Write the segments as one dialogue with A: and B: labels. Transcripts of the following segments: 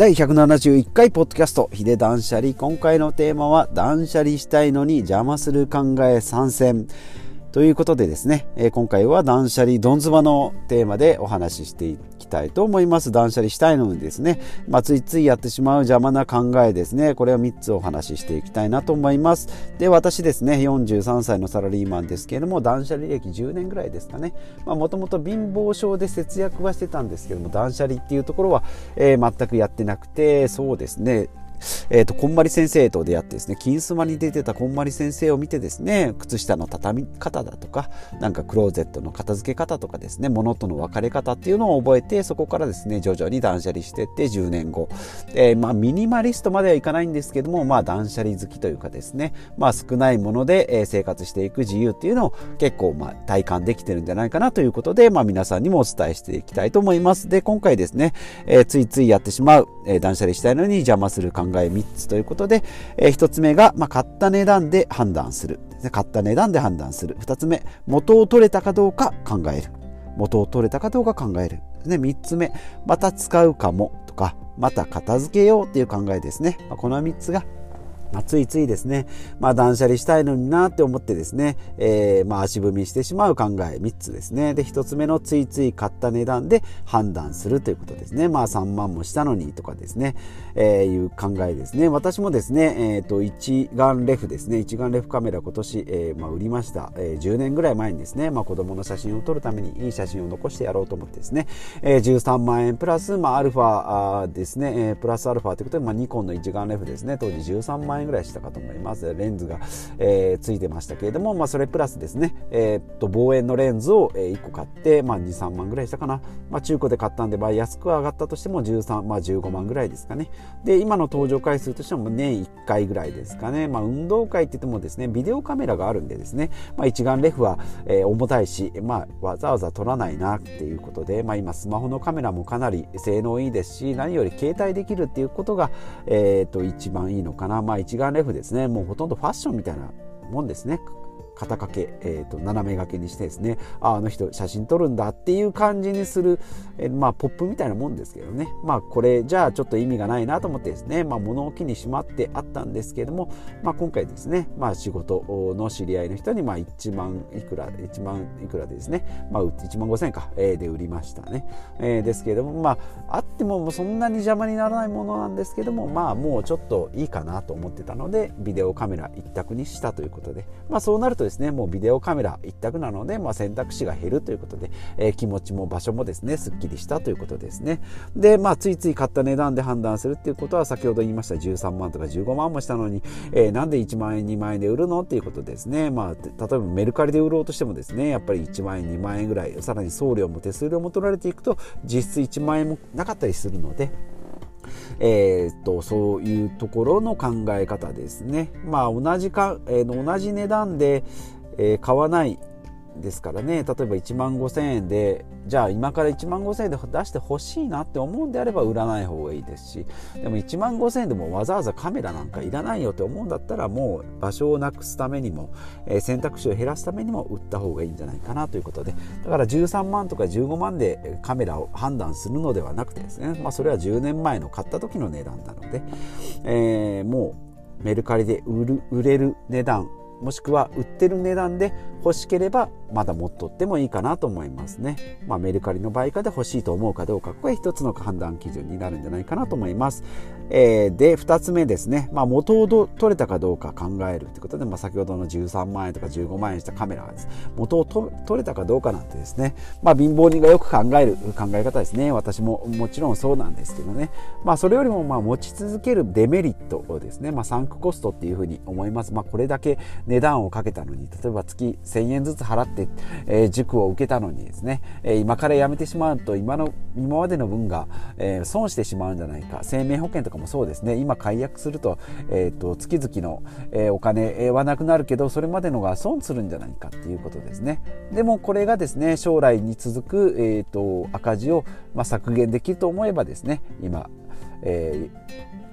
A: 第171回ポッドキャスト、ヒデ断捨離。今回のテーマは、断捨離したいのに邪魔する考え参戦。ということでですね、今回は断捨離ドンズバのテーマでお話ししていきたいと思います。断捨離したいのにですね、まあ、ついついやってしまう邪魔な考えですね、これを3つお話ししていきたいなと思います。で、私ですね、43歳のサラリーマンですけれども、断捨離歴10年ぐらいですかね、もともと貧乏症で節約はしてたんですけども、断捨離っていうところは、えー、全くやってなくて、そうですね、えっ、ー、と、こんまり先生と出会ってですね、金スマに出てたこんまり先生を見てですね、靴下の畳み方だとか、なんかクローゼットの片付け方とかですね、物との別れ方っていうのを覚えて、そこからですね、徐々に断捨離してって10年後、えー、まあ、ミニマリストまではいかないんですけども、まあ、断捨離好きというかですね、まあ、少ないもので生活していく自由っていうのを結構、まあ、体感できてるんじゃないかなということで、まあ、皆さんにもお伝えしていきたいと思います。で、今回ですね、えー、ついついやってしまう、えー、断捨離したいのに邪魔する考え3つということで、えー、1つ目が、まあ、買った値段で判断する。買った値段で判断する。2つ目、元を取れたかどうか考える。元を取れたかどうか考える。ね、3つ目、また使うかもとか、また片付けようっていう考えですね。まあ、この3つがまあ、ついついですね、まあ、断捨離したいのになって思ってですね、えー、まあ、足踏みしてしまう考え3つですね。で、1つ目のついつい買った値段で判断するということですね。まあ、3万もしたのにとかですね、えー、いう考えですね。私もですね、え、ー、と、一眼レフですね、一眼レフカメラ今年、えー、まあ、売りました。えー、10年ぐらい前にですね、まあ、子供の写真を撮るためにいい写真を残してやろうと思ってですね、えー、13万円プラス、まあ、アルファですね、えー、プラスアルファということで、まあ、ニコンの一眼レフですね、当時13万円円ぐらいしたかと思います。レンズが、えー、ついてましたけれども、まあ、それプラスですね、えー、っと望遠のレンズを1個買って、まあ、23万ぐらいしたかな、まあ、中古で買ったんで、まあ、安く上がったとしても13、まあ、15万ぐらいですかね。で今の登場回数としても年1回ぐらいですかね、まあ、運動会って言ってもですねビデオカメラがあるんでですね、まあ、一眼レフは、えー、重たいし、まあ、わざわざ撮らないなっていうことで、まあ、今スマホのカメラもかなり性能いいですし何より携帯できるっていうことが、えー、と一番いいのかな、まあ、一眼レフですね。もうほとんどファッションみたいなもんですね。肩掛け、えーと、斜め掛けにしてですねああの人写真撮るんだっていう感じにする、えー、まあポップみたいなもんですけどね。まあこれじゃあちょっと意味がないなと思ってですね、まあ、物置にしまってあったんですけれども、まあ、今回ですね、まあ、仕事の知り合いの人にまあ1万いくら1万いくらでですね、まあ、1万5000円か、えー、で売りましたね、えー、ですけれどもまああってもそんなに邪魔にならないものなんですけどもまあもうちょっといいかなと思ってたのでビデオカメラ一択にしたということでまあそうなるとですねですねもうビデオカメラ一択なので、まあ、選択肢が減るということで、えー、気持ちも場所もですねすっきりしたということですね。で、まあ、ついつい買った値段で判断するっていうことは先ほど言いました13万とか15万もしたのに、えー、なんで1万円2万円で売るのっていうことですね、まあ、例えばメルカリで売ろうとしてもですねやっぱり1万円2万円ぐらいさらに送料も手数料も取られていくと実質1万円もなかったりするのでえー、とそういうところの考え方ですね。まあ同じか、えー、同じ値段で、え、買わないですからね。例えば1万5000円でじゃあ今から1万5000円で出してほしいなって思うんであれば売らない方がいいですしでも1万5000円でもわざわざカメラなんかいらないよって思うんだったらもう場所をなくすためにも、えー、選択肢を減らすためにも売った方がいいんじゃないかなということで。だから13万とか15万でカメラを判断するのではなくてですね、まあ、それは10年前の買った時の値段なので、えー、もうメルカリで売る売れる値段もしくは売ってる値段で欲しければまだ持っとってもいいかなと思いますね。まあ、メルカリの売価で欲しいと思うかどうかこれ一つの判断基準になるんじゃないかなと思います。えー、で2つ目ですね、まあ、元を取れたかどうか考えるということで、まあ、先ほどの13万円とか15万円したカメラがです。元を取れたかどうかなんてですね、まあ、貧乏人がよく考える考え方ですね。私ももちろんそうなんですけどね、まあ、それよりもまあ持ち続けるデメリットをですね、まあ、サンクコストっていうふうに思います、まあ、これだけ値段をかけたのに例えば月1000円ずつ払って、えー、塾を受けたのにですね、え、今からやめてしまうと今の今までの分が、え、損してしまうんじゃないか。生命保険とかもそうですね。今解約すると,、えーと、月々の、え、お金はなくなるけどそれまでのが損するんじゃないかっていうことですね。でもこれがですね将来に続く、えーと、赤字を、まあ、削減できると思えばですね今え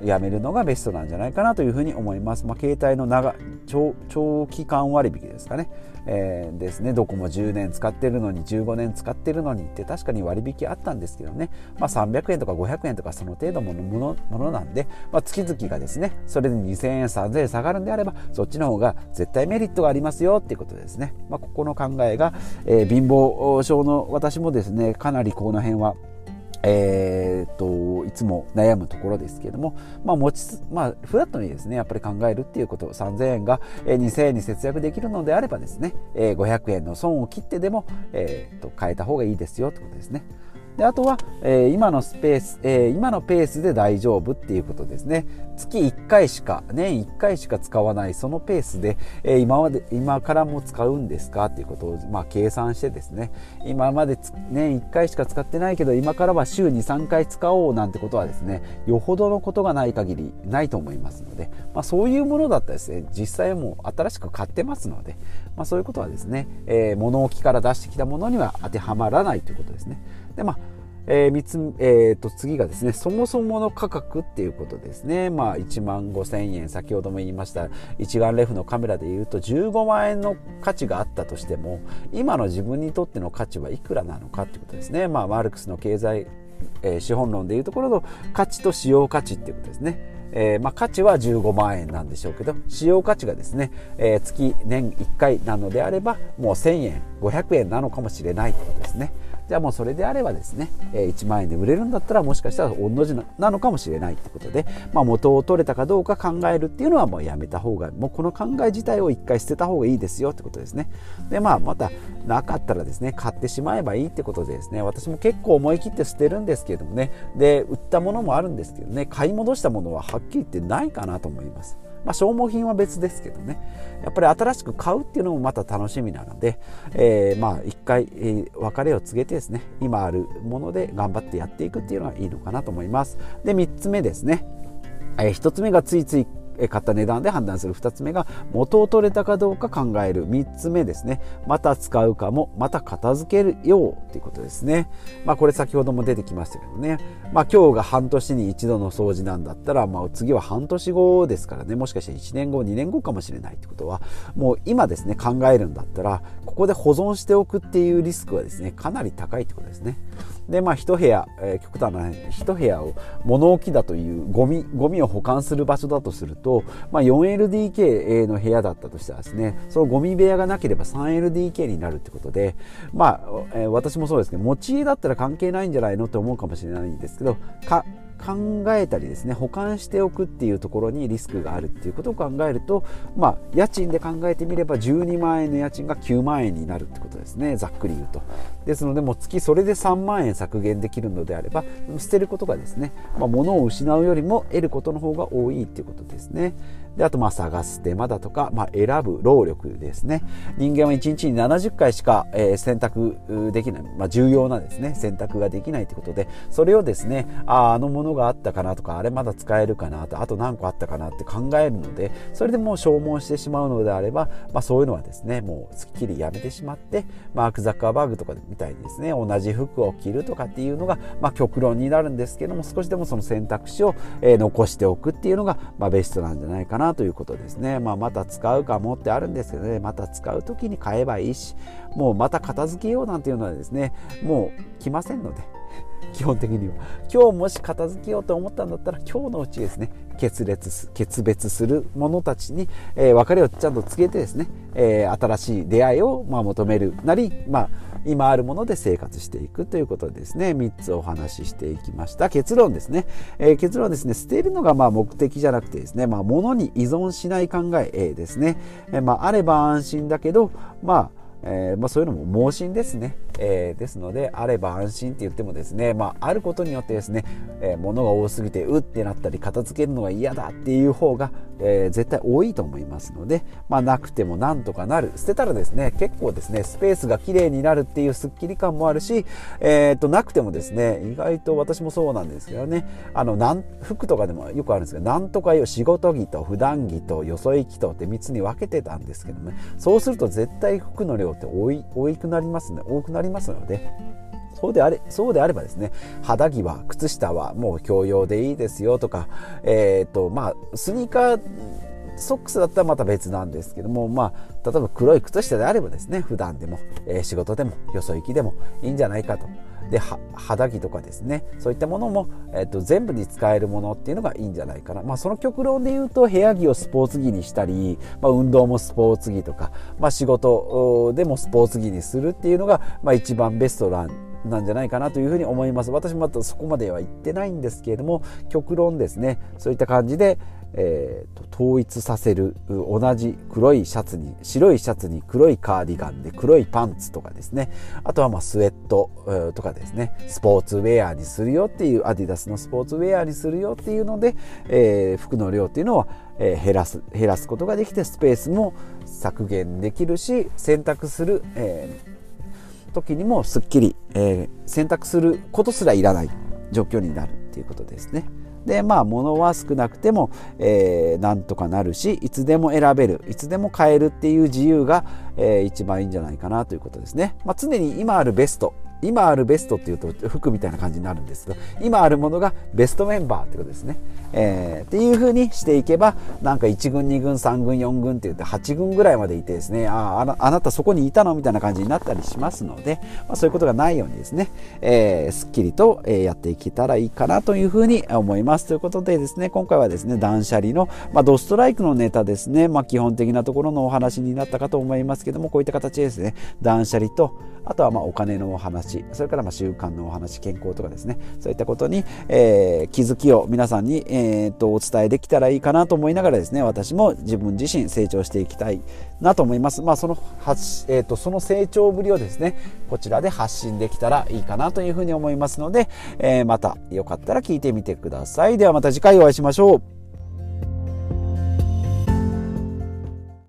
A: ー、やめるのがベストなんじゃないかなというふうに思います。まあ、携帯の長長長期間割引ですかね、えー、ですね。どこも10年使ってるのに15年使ってるのにって確かに割引あったんですけどね、まあ、300円とか500円とかその程度ものものものなんで、まあ、月々がですねそれで2000円3000円下がるんであればそっちの方が絶対メリットがありますよっていうことですね、まあ、ここの考えが、えー、貧乏症の私もですねかなりこの辺はえー、っといつも悩むところですけれども、まあ持ちまあ、フラットにですねやっぱり考えるっていうこと3000円が2000円に節約できるのであればですね500円の損を切ってでも、えー、っと変えた方がいいですよってことですね。であとは、えー、今のスペース、えー、今のペースで大丈夫っていうことですね月1回しか年1回しか使わないそのペースで、えー、今まで今からも使うんですかっていうことを、まあ、計算してですね今まで年1回しか使ってないけど今からは週23回使おうなんてことはですねよほどのことがない限りないと思いますので、まあ、そういうものだったらですね実際もう新しく買ってますので、まあ、そういうことはですね、え、物置から出してきたものには当てはまらないということですね。でまあえー、3つ、えー、と次がですねそもそもの価格っていうことですね。まあ1万5000円。先ほども言いました一眼レフのカメラでいうと15万円の価値があったとしても今の自分にとっての価値はいくらなのかっていうことですね。まあマルクスの経済、えー、資本論でいうところの価値と使用価値っていうことですね。えー、まあ、価値は15万円なんでしょうけど使用価値がですね、えー、月年1回なのであればもう1000円500円なのかもしれないということですね。じゃあもうそれであればですね、え1万円で売れるんだったらもしかしたら同じなのかもしれないってことで、まあ、元を取れたかどうか考えるっていうのはもうやめた方がもうこの考え自体を一回捨てた方がいいですよってことですね。でまあまたなかったらですね買ってしまえばいいってことでですね私も結構思い切って捨てるんですけれどもね。で売ったものもあるんですけどね買い戻したものははっきり言ってないかなと思います。まあ、消耗品は別ですけどね。やっぱり新しく買うっていうのもまた楽しみなので、えー、まあ一回、えー、別れを告げてですね今あるもので頑張ってやっていくっていうのがいいのかなと思います。で3つ目ですね、えー、1つ目がついつい買った値段で判断する。2つ目が元を取れたかどうか考える。3つ目ですね。また使うかもまた片付けるようということですね。まあこれ先ほども出てきましたけどね。まあ今日が半年に一度の掃除なんだったらまあ次は半年後ですからね。もしかして1年後2年後かもしれないってことはもう今ですね考えるんだったらここで保存しておくっていうリスクはですねかなり高いってことですね。でまあ一部屋、えー、極端な一部屋を物置だというゴミゴミを保管する場所だとすると、とまあ、4LDK の部屋だったとしたらですねそのゴミ部屋がなければ 3LDK になるってことでまあ、え、私もそうですね持ち家だったら関係ないんじゃないのって思うかもしれないんですけどか考えたりですね保管しておくっていうところにリスクがあるっていうことを考えるとまあ家賃で考えてみれば12万円の家賃が9万円になるってことですねざっくり言うと。ですのでもう月それで3万円削減できるのであれば捨てることがですね、まあ、物を失うよりも得ることの方が多いっていうことですね。であとまあ探す手間だとか、まあ、選ぶ労力ですね。人間は1日に70回しか、え、選択できない、まあ、重要なですね選択ができないということでそれをですねああのもののがあったかなとかあれまだ使えるかなとあと何個あったかなって考えるのでそれでもう消耗してしまうのであれば、まあ、そういうのはですねもうすっきりやめてしまってマーク・ザッカーバーグとかみたいにですね同じ服を着るとかっていうのが、まあ、極論になるんですけども少しでもその選択肢を、え、残しておくっていうのが、まあ、ベストなんじゃないかなということですね、まあ、また使うかもってあるんですけどねまた使う時に買えばいいしもうまた片付けようなんていうのはですねもう来ませんので基本的には。今日もし片付けようと思ったんだったら今日のうちですね決裂決別する者たちに、えー、別れをちゃんと告げてですね、えー、新しい出会いを、まあ、求めるなり、まあ、今あるもので生活していくということですね。3つお話ししていきました。結論ですね、えー、結論はですね捨てるのがまあ目的じゃなくてですね、まあ、物に依存しない考えですね、え、まあ、あれば安心だけどまあえー、まあ、そういうのも盲信ですね、えー、ですのであれば安心って言ってもですね、まあ、あることによってですね、えー、物が多すぎてうってなったり片付けるのが嫌だっていう方が、え絶対多いと思いますので、まあ、なくてもなんとかなる。捨てたらですね結構ですねスペースがきれいになるっていうすっきり感もあるし、えー、となくてもですね意外と私もそうなんですけどねあのなん服とかでもよくあるんですけどなんとかよ仕事着と普段着とよそ行きとって3つに分けてたんですけどねそうすると絶対服の量って多い多くなりますね。多くなりますのでそうであれそうであればですね肌着は靴下はもう共用でいいですよとか、えーとまあ、スニーカーソックスだったらまた別なんですけども、まあ、例えば黒い靴下であればですね普段でも、えー、仕事でもよそ行きでもいいんじゃないかと。で肌着とかですね。そういったものも、えーと、全部に使えるものっていうのがいいんじゃないかな、まあ、その極論で言うと部屋着をスポーツ着にしたり、まあ、運動もスポーツ着とか、まあ、仕事でもスポーツ着にするっていうのが、まあ、一番ベストなんなんじゃないかなというふうに思います。私もまたそこまでは言ってないんですけれども極論ですね。そういった感じで、えーと、統一させる同じ黒いシャツに白いシャツに黒いカーディガンで黒いパンツとかですねあとはまあスウェットとかですねスポーツウェアにするよっていうアディダスのスポーツウェアにするよっていうので、えー、服の量っていうのは、えー、減らす減らすことができてスペースも削減できるし選択する、えー、時にもすっきり、えー、選択することすらいらない状況になるっていうことですね。でまあ物は少なくても、えー、なんとかなるしいつでも選べるいつでも買えるっていう自由が、えー、一番いいんじゃないかなということですね、まあ、常に今あるベスト。今あるベストっていうと服みたいな感じになるんですけど今あるものがベストメンバーってことですね、えー、っていう風にしていけばなんか1軍2軍3軍4軍って言って8軍ぐらいまでいてですねあああなたそこにいたのみたいな感じになったりしますので、まあ、そういうことがないようにですね、えー、すっきりと、やっていけたらいいかなという風に思いますということでですね今回はですね断捨離の、まあ、ドストライクのネタですね、まあ、基本的なところのお話になったかと思いますけどもこういった形ですね断捨離とあとはまあお金のお話それからま習慣のお話健康とかですねそういったことに、えー、気づきを皆さんに、えー、とお伝えできたらいいかなと思いながらですね私も自分自身成長していきたいなと思います。まあ、その発、えーと、その成長ぶりをですねこちらで発信できたらいいかなというふうに思いますので、えー、またよかったら聞いてみてください。ではまた次回お会いしましょう。